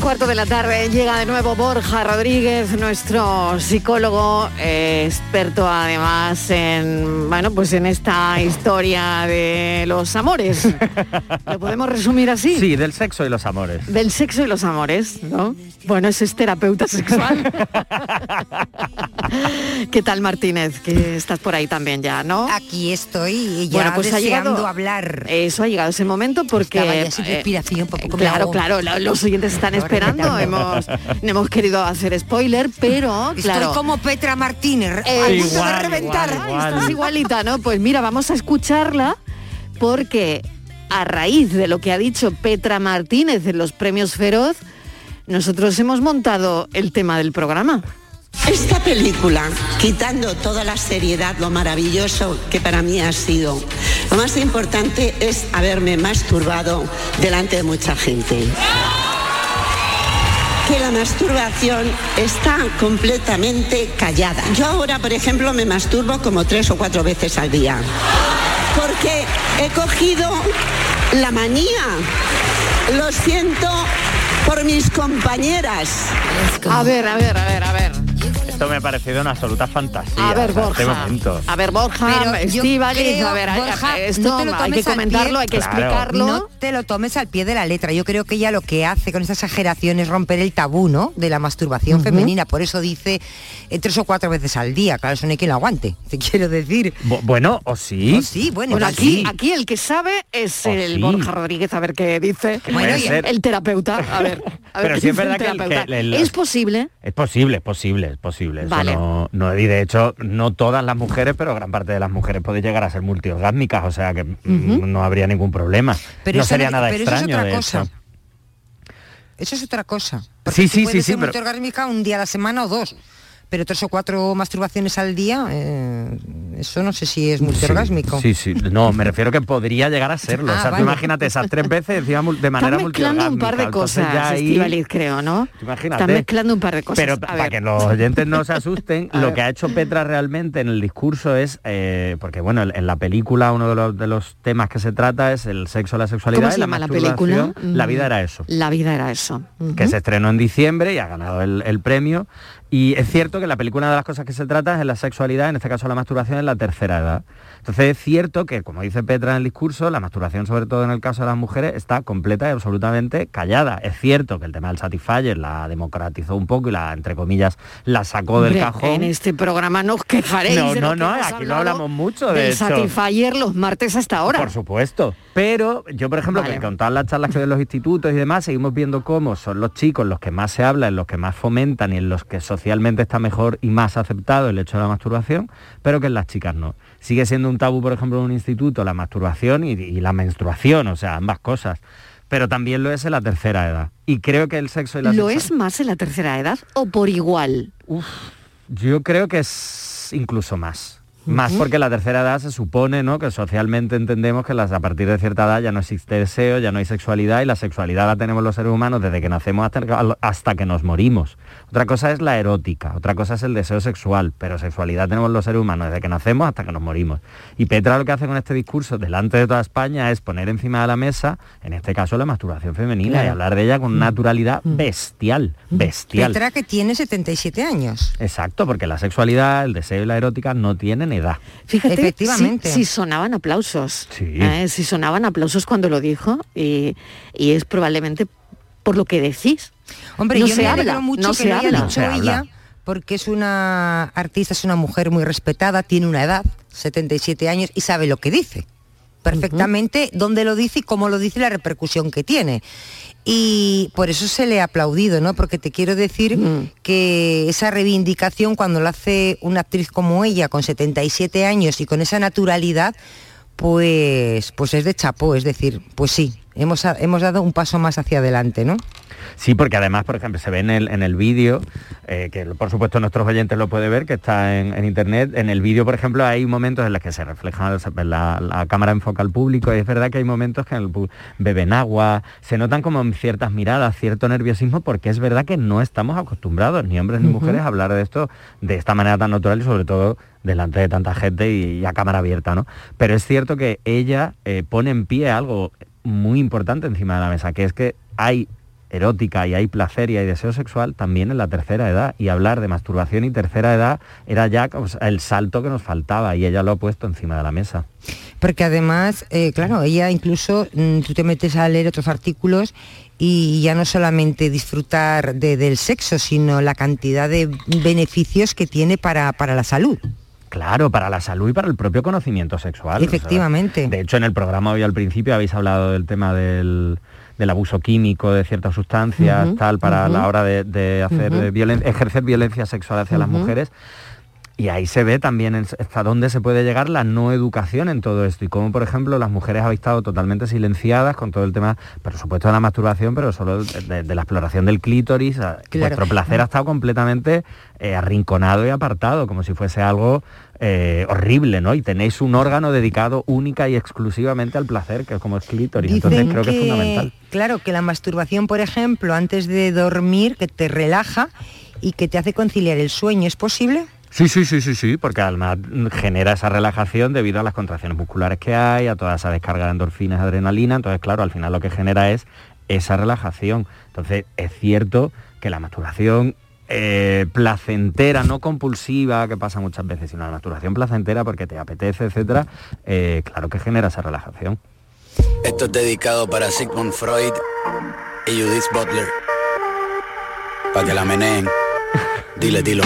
Cuarto de la tarde llega de nuevo Borja Rodríguez, nuestro psicólogo, eh, experto además en, bueno, pues en esta historia de los amores. ¿Lo podemos resumir así? Sí, del sexo y los amores. Del sexo y los amores, ¿no? Bueno, ese es terapeuta sexual. ¿Qué tal Martínez? Que estás por ahí también ya, ¿no? Aquí estoy ya bueno, pues ha llegado, hablar. Eso ha llegado ese momento porque Estaba ya sin eh, respiración, poco claro, claro, la- los oyentes están esperando. hemos, no hemos querido hacer spoiler, pero Estoy claro. como Petra Martínez, Eh, a punto de igual, reventar. igual, igual. Estás igualita, ¿no? Pues mira, vamos a escucharla porque a raíz de lo que ha dicho Petra Martínez en los premios Feroz, nosotros hemos montado el tema del programa. Esta película, quitando toda la seriedad, lo maravilloso que para mí ha sido, lo más importante es haberme masturbado delante de mucha gente. Que la masturbación está completamente callada. Yo ahora, por ejemplo, me masturbo como tres o cuatro veces al día. Porque he cogido la manía. Lo siento por mis compañeras. A ver, a ver, a ver, a ver. Esto me ha parecido una absoluta fantasía. A ver, este Borja. momento. A ver, Borja, Pero yo Estíbaliz, creo, a ver, Borja, esto no te lo hay que tomes al comentarlo, pie- hay que explicarlo. No te lo tomes al pie de la letra. Yo creo que ella lo que hace con esta exageración es romper el tabú, ¿no? De la masturbación femenina. Por eso dice eh, tres o cuatro veces al día. Claro, eso no hay quien lo aguante. Te quiero decir. Bu- bueno, o sí. O sí, bueno, Bueno, aquí, sí. aquí el que sabe es el sí. Borja Rodríguez, a ver qué dice. Bueno, el, terapeuta, a ver. a ver Pero sí es verdad que el- el- ¿Es posible? Es posible, es posible, es posible. Eso Vale. no, no- y de hecho, no todas las mujeres, pero gran parte de las mujeres puede llegar a ser multiorgásmicas, o sea que mm, no habría ningún problema. Pero no sería no- nada pero eso es extraño, otra de cosa. hecho. Eso es otra cosa. Sí, Tú sí, sí, puedes sí, ser pero- multiorgásmica un día a la semana o dos. Pero tres o cuatro masturbaciones al día, eh, eso no sé si es multiorgásmico. Sí, sí, no, me refiero que podría llegar a serlo. Ah, o sea, vale. tú imagínate esas tres veces de manera Estás mezclando un par de cosas, ahí- Estíbaliz, creo, ¿no? Imagínate. Estás mezclando un par de cosas. Pero A para que los oyentes no se asusten, lo que ha hecho Petra realmente en el discurso es, eh, porque bueno, en la película uno de los, de los temas que se trata es el sexo, la sexualidad ¿Cómo se la la película? La vida era eso. La vida era eso. que se estrenó en diciembre y ha ganado el, el premio. Y es cierto que la película de las cosas que se trata es la sexualidad, en este caso la masturbación en la tercera edad. Entonces es cierto que, como dice Petra en el discurso, la masturbación, sobre todo en el caso de las mujeres, está completa y absolutamente callada. Es cierto que el tema del Satisfyer la democratizó un poco y la, entre comillas, la sacó del Hombre, cajón. En este programa no os quejaréis. No, de no, no, aquí no hablamos mucho de del eso. Satisfyer los martes hasta ahora. Por supuesto. Pero yo, por ejemplo, Vale. que con todas las charlas que en los institutos y demás, seguimos viendo cómo son los chicos los que más se hablan, los que más fomentan y en los que socialmente está mejor y más aceptado el hecho de la masturbación, pero que en las chicas no. Sigue siendo un tabú, por ejemplo, en un instituto la masturbación y, y la menstruación, o sea, ambas cosas. Pero también lo es en la tercera edad. Y creo que el sexo y la ¿Lo sexual- es más en la tercera edad o por igual? Yo creo que es incluso más. Más porque la tercera edad se supone ¿no? que socialmente entendemos que las, a partir de cierta edad ya no existe deseo, ya no hay sexualidad y la sexualidad la tenemos los seres humanos desde que nacemos hasta, hasta que nos morimos. Otra cosa es la erótica, otra cosa es el deseo sexual, pero sexualidad tenemos los seres humanos desde que nacemos hasta que nos morimos. Y Petra lo que hace con este discurso delante de toda España es poner encima de la mesa, en este caso, la masturbación femenina Claro. y hablar de ella con una naturalidad bestial, bestial. Petra que tiene 77 años. Exacto, porque la sexualidad, el deseo y la erótica no tienen edad. Fíjate, Efectivamente. Si, si sonaban aplausos. Sí. ¿eh? Si sonaban aplausos cuando lo dijo y, y es probablemente por lo que decís. Hombre, no yo se me habla, mucho no que se lo haya habla. dicho ella, porque es una artista, es una mujer muy respetada, tiene una edad, 77 años, y sabe lo que dice. Perfectamente dónde lo dice y cómo lo dice y la repercusión que tiene. Y por eso se le ha aplaudido, ¿no? Porque te quiero decir que esa reivindicación cuando lo hace una actriz como ella, con 77 años y con esa naturalidad, pues, pues es de chapó, es decir, pues sí, hemos, hemos dado un paso más hacia adelante, ¿no? Sí, porque además, por ejemplo, se ve en el, en el vídeo, eh, que por supuesto nuestros oyentes lo pueden ver, que está en, en internet. En el vídeo, por ejemplo, hay momentos en los que se refleja la, la cámara enfoca al público y es verdad que hay momentos que el beben agua, se notan como ciertas miradas, cierto nerviosismo, porque es verdad que no estamos acostumbrados, ni hombres ni mujeres, a hablar de esto de esta manera tan natural y sobre todo delante de tanta gente y, y a cámara abierta, ¿no? Pero es cierto que ella eh, pone en pie algo muy importante encima de la mesa, que es que hay erótica y hay placer y hay deseo sexual también en la tercera edad y hablar de masturbación y tercera edad era ya sea, el salto que nos faltaba y ella lo ha puesto encima de la mesa. Porque además, eh, claro, ella incluso, mm, tú te metes a leer otros artículos y ya no solamente disfrutar de- del sexo, sino la cantidad de beneficios que tiene para, para la salud. Claro, para la salud y para el propio conocimiento sexual. Efectivamente. de hecho, en el programa hoy al principio habéis hablado del tema del, del abuso químico de ciertas sustancias, tal, para la hora de, de hacer Ujú. violen- ejercer violencia sexual hacia las mujeres. Y ahí se ve también hasta dónde se puede llegar la no educación en todo esto y cómo, por ejemplo, las mujeres habéis estado totalmente silenciadas con todo el tema, por supuesto, de la masturbación, pero solo de, la exploración del clítoris. a- Vuestro placer ha estado completamente eh, arrinconado y apartado, como si fuese algo eh, horrible, ¿no? Y tenéis un órgano dedicado única y exclusivamente al placer, que es como el clítoris. Entonces creo que, es fundamental. Claro, que la masturbación, por ejemplo, antes de dormir, que te relaja y que te hace conciliar el sueño, ¿es posible? Sí, sí, sí, sí, sí, porque además genera esa relajación debido a las contracciones musculares que hay, a toda esa descarga de endorfinas, adrenalina, entonces claro, al final lo que genera es esa relajación. Entonces es cierto que la masturbación eh, placentera, no compulsiva, que pasa muchas veces, sino la masturbación placentera porque te apetece, etcétera, eh, claro que genera esa relajación. Esto es dedicado para Sigmund Freud y Judith Butler. Para que la meneen. Dile, dilo.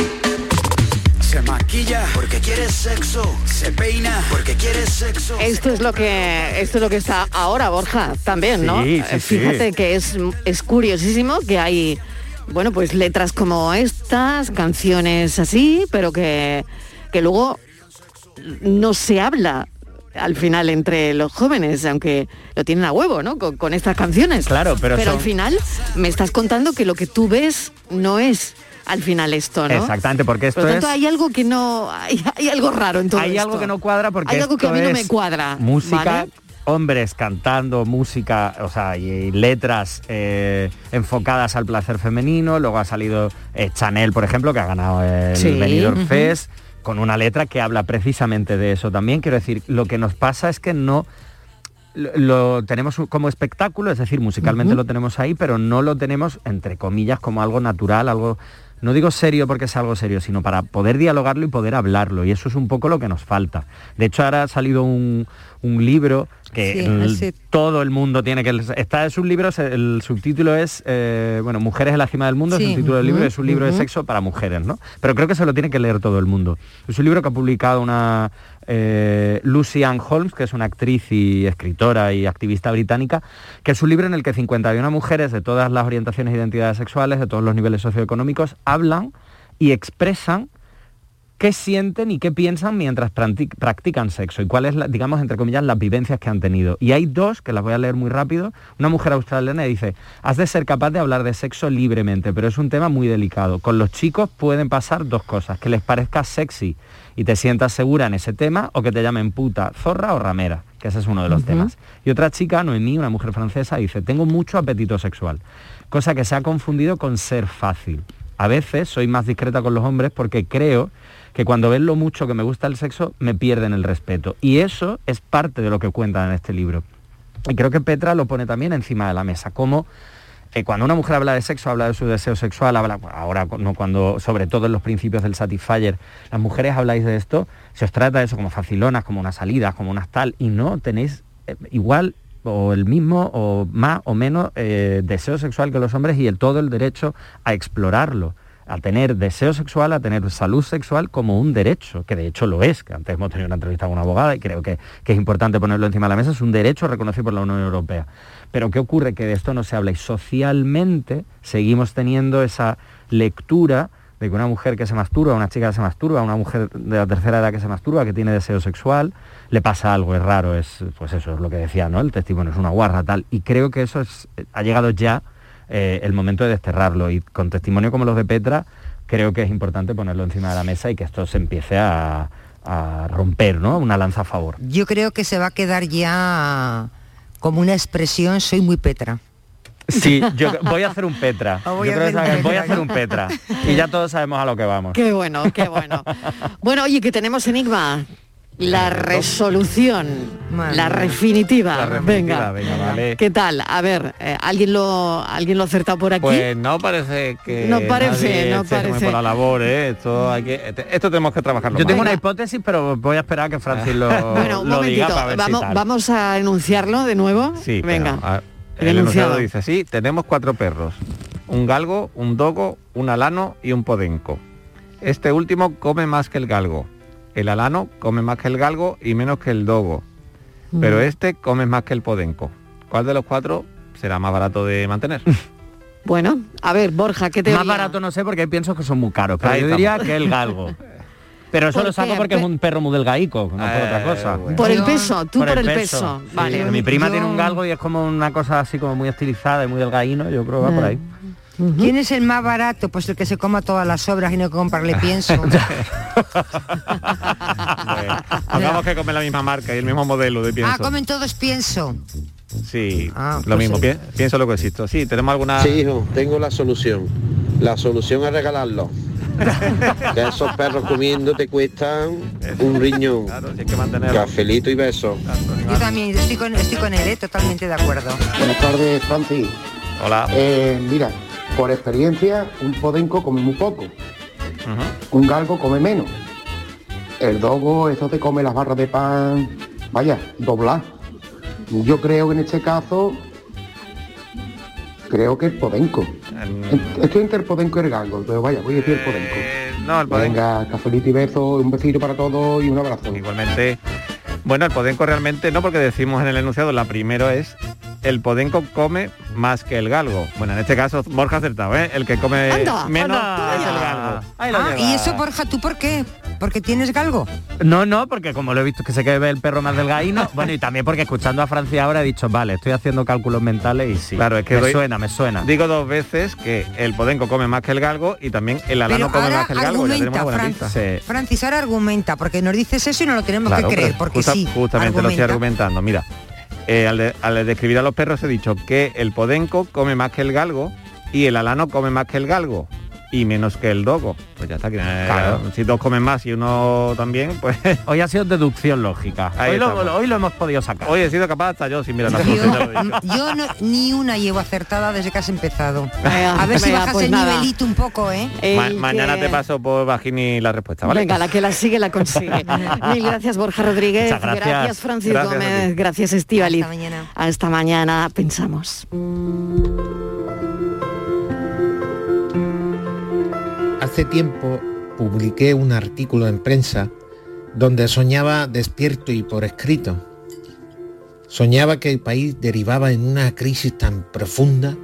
Se maquilla porque quiere sexo. Se peina porque quiere sexo. Esto es lo que esto es lo que está ahora Borja también, ¿no? Sí, sí, Eh, Fíjate sí. que es, es curiosísimo que hay bueno, pues letras como estas, canciones así, pero que, que luego no se habla al final entre los jóvenes, aunque lo tienen a huevo, ¿no? Con, con estas canciones. Claro, pero al son- final me estás contando que lo que tú ves no es al final esto, ¿no? Exactamente, porque esto Por lo tanto, es... hay algo que no, hay, hay algo raro en todo Hay esto. algo que no cuadra porque hay algo que a mí no me cuadra. Música, ¿vale? hombres cantando música, o sea, y, y letras eh, enfocadas al placer femenino. Luego ha salido eh, Chanel, por ejemplo, que ha ganado el Sí, Benidorm. Fest, con una letra que habla precisamente de eso también. Quiero decir, lo que nos pasa es que no lo, tenemos como espectáculo, es decir, musicalmente lo tenemos ahí, pero no lo tenemos, entre comillas, como algo natural, algo, no digo serio porque es algo serio, sino para poder dialogarlo y poder hablarlo. Y eso es un poco lo que nos falta. De hecho, ahora ha salido un, un libro que Sí, el- ese- todo el mundo tiene que... Está es un libro, el subtítulo es, eh, bueno, Mujeres en la cima del mundo, es el título del libro, es un libro de sexo para mujeres, ¿no? Pero creo que se lo tiene que leer todo el mundo. Es un libro que ha publicado una eh, Lucy Ann Holmes, que es una actriz y escritora y activista británica, que es un libro en el que 51 mujeres de todas las orientaciones e identidades sexuales, de todos los niveles socioeconómicos, hablan y expresan qué sienten y qué piensan mientras practi- practican sexo y cuáles, digamos, entre comillas, las vivencias que han tenido. Y hay dos, que las voy a leer muy rápido. Una mujer australiana dice, has de ser capaz de hablar de sexo libremente, pero es un tema muy delicado. Con los chicos pueden pasar dos cosas, que les parezca sexy y te sientas segura en ese tema, o que te llamen puta, zorra o ramera, que ese es uno de los temas. Y otra chica, Noemí, una mujer francesa, dice, tengo mucho apetito sexual, cosa que se ha confundido con ser fácil. A veces soy más discreta con los hombres porque creo que cuando ven lo mucho que me gusta el sexo, me pierden el respeto. Y eso es parte de lo que cuentan en este libro. Y creo que Petra lo pone también encima de la mesa, como eh, cuando una mujer habla de sexo, habla de su deseo sexual, habla, ahora no cuando, sobre todo en los principios del Satisfyer, las mujeres habláis de esto, se os trata de eso como facilonas, como unas salidas, como unas tal, y no tenéis eh, igual o el mismo o más o menos eh, deseo sexual que los hombres y el todo el derecho a explorarlo a tener deseo sexual, a tener salud sexual como un derecho, que de hecho lo es, que antes hemos tenido una entrevista con una abogada y creo que, que es importante ponerlo encima de la mesa, es un derecho reconocido por la Unión Europea. Pero ¿qué ocurre? Que de esto no se habla y socialmente seguimos teniendo esa lectura de que una mujer que se masturba, una chica que se masturba, una mujer de la tercera edad que se masturba, que tiene deseo sexual, le pasa algo, es raro, es pues eso es lo que decía, ¿no? El testimonio es una guarra tal. Y creo que eso es, ha llegado ya eh, el momento de desterrarlo. Y con testimonio como los de Petra, creo que es importante ponerlo encima de la mesa y que esto se empiece a, a romper, ¿no? Una lanza a favor. Yo creo que se va a quedar ya como una expresión, soy muy Petra. Sí, yo voy a hacer un Petra. Voy Yo a creo que hacer un sabe- voy a Petra. hacer un Petra. Y ya todos sabemos a lo que vamos. Qué bueno, qué bueno. Bueno, oye, que tenemos enigma. La resolución, la definitiva. La venga. definitiva, venga, vale. ¿Qué tal? A ver, eh, ¿alguien lo alguien lo ha acertado por aquí? Pues no parece que No parece, nadie no se parece. por la labor, ¿eh? Esto hay que este- esto tenemos que trabajarlo. Yo tengo una hipótesis, pero voy a esperar a que Francis lo, bueno, un lo diga momentito. para ver Vamos, si tal. vamos a enunciarlo de nuevo. Sí, venga. pero, a- el enunciado enunciado. dice así, tenemos cuatro perros, un galgo, un dogo, un alano y un podenco. Este último come más que el galgo. El alano come más que el galgo y menos que el dogo. Pero Mm. este come más que el podenco. ¿Cuál de los cuatro será más barato de mantener? Bueno, a ver, Borja, ¿qué te Más barato no sé porque pienso que son muy caros, pero Ahí yo diría que el galgo. Pero eso ¿Por lo saco qué? porque es un perro muy delgaico, no por otra cosa. Por el peso, tú por, el peso. Sí, Vale. Mi prima Yo- tiene un galgo y es como una cosa así como muy estilizada y muy delgaíno, yo creo que va por ahí. ¿Quién es el más barato? Pues el que se coma todas las obras y no comprarle pienso. Hagamos que come la misma marca y el mismo modelo de pienso. ah, comen todos pienso. Sí, Ah, lo pues mismo, sí. pi- pienso lo que existo. Sí, tenemos alguna... Sí, hijo, tengo la solución. La solución es regalarlo. que esos perros comiendo te cuestan un riñón. Cafelito y besos. Yo también estoy con, estoy con él, ¿eh? totalmente de acuerdo. Buenas tardes, Francis. Hola. Eh, mira, por experiencia, un podenco come muy poco. Un galgo come menos. El dogo, eso te come las barras de pan, vaya, doblar. Yo creo que en este caso, creo que el podenco. Estoy entre el podenco y el galgo, pero vaya, voy a decir el podenco. No, el podenco. Venga, cafelito y beso, un besito para todos y un abrazo. Igualmente, bueno, el podenco realmente no porque decimos en el enunciado, la primero es el podenco come más que el galgo. Bueno, en este caso Borja ha acertado, ¿eh? El que come Anda, menos anda. es el galgo. Ah, ¿y eso, Borja, tú por qué? ¿Porque tienes galgo? No, no, porque como lo he visto que se quede el perro más delgaíno, bueno, y también porque escuchando a Francia ahora he dicho, vale, estoy haciendo cálculos mentales y sí. Claro, es que me doy- suena, me suena. Digo dos veces que el podenco come más que el galgo y también el alano come más que el galgo. Ya tenemos buena Fran- pista. Francis, ahora argumenta, porque nos dices eso y no lo tenemos Claro, que creer, porque justa- sí. Justamente lo estoy argumenta. argumentando. Mira, eh, al, de- al describir a los perros he dicho que el podenco come más que el galgo y el alano come más que el galgo y menos que el dogo. Pues ya está. Que, eh, Claro. Si dos comen más y uno también, pues... Hoy ha sido deducción lógica. Hoy lo, estamos. hoy lo hemos podido sacar. Hoy he sido capaz hasta yo sin mirar la Yo, foto, ya lo he dicho. yo no- ni una llevo acertada desde que has empezado. A ver si bajas pues el nada. nivelito un poco, ¿eh? Ma- mañana te paso por Bajini la respuesta, ¿vale? Venga, la que la sigue la consigue. Mil gracias Borja Rodríguez, Muchas gracias. Francis Gracias Gómez, gracias Estivali. Hasta mañana. Hasta mañana, pensamos. Hace tiempo publiqué un artículo en prensa donde soñaba despierto y por escrito. Soñaba que el país derivaba en una crisis tan profunda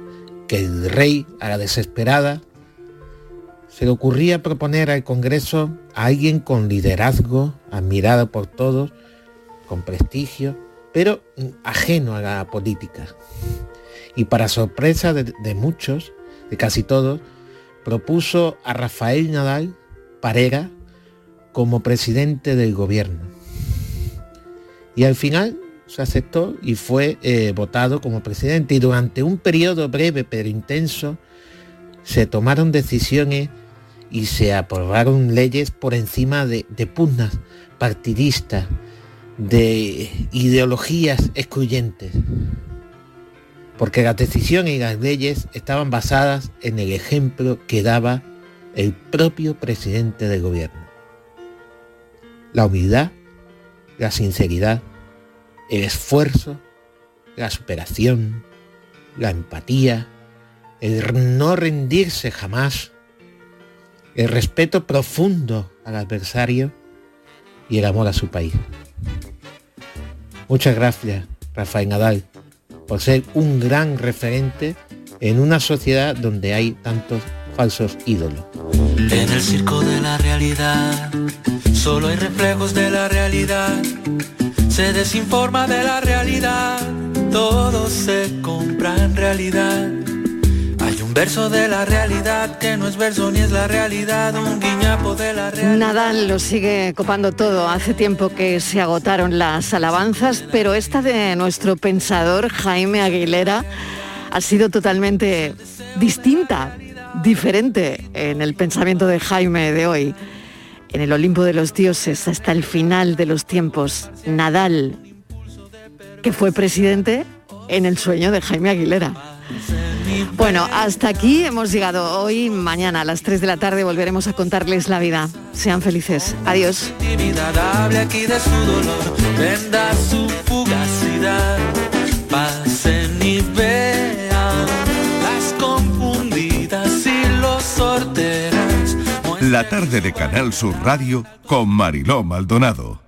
que el rey, a la desesperada, se le ocurría proponer al Congreso a alguien con liderazgo, admirado por todos, con prestigio, pero ajeno a la política. Y para sorpresa de, de muchos, de casi todos, propuso a Rafael Nadal Parera como presidente del gobierno. Y al final se aceptó y fue eh, votado como presidente. Y durante un periodo breve pero intenso se tomaron decisiones y se aprobaron leyes por encima de, de pugnas partidistas, de ideologías excluyentes. Porque las decisiones y las leyes estaban basadas en el ejemplo que daba el propio presidente del gobierno. La humildad, la sinceridad, el esfuerzo, la superación, la empatía, el no rendirse jamás, el respeto profundo al adversario y el amor a su país. Muchas gracias, Rafael Nadal, por ser un gran referente en una sociedad donde hay tantos falsos ídolos. En el circo de la realidad, solo hay reflejos de la realidad. Se desinforma de la realidad, todo se compra en realidad. Verso de la realidad que no es verso ni es la realidad, un guiñapo de la realidad. Nadal lo sigue copando todo. Hace tiempo que se agotaron las alabanzas, pero esta de nuestro pensador Jaime Aguilera ha sido totalmente distinta, diferente en el pensamiento de Jaime de hoy. en el Olimpo de los dioses hasta el final de los tiempos, Nadal, que fue presidente en el sueño de Jaime Aguilera. Bueno, hasta aquí hemos llegado hoy. Mañana a las 3 de la tarde volveremos a contarles la vida. Sean felices. Adiós. pasen y vean las confundidas y los sorteras. La tarde de Canal Sur Radio con Mariló Maldonado.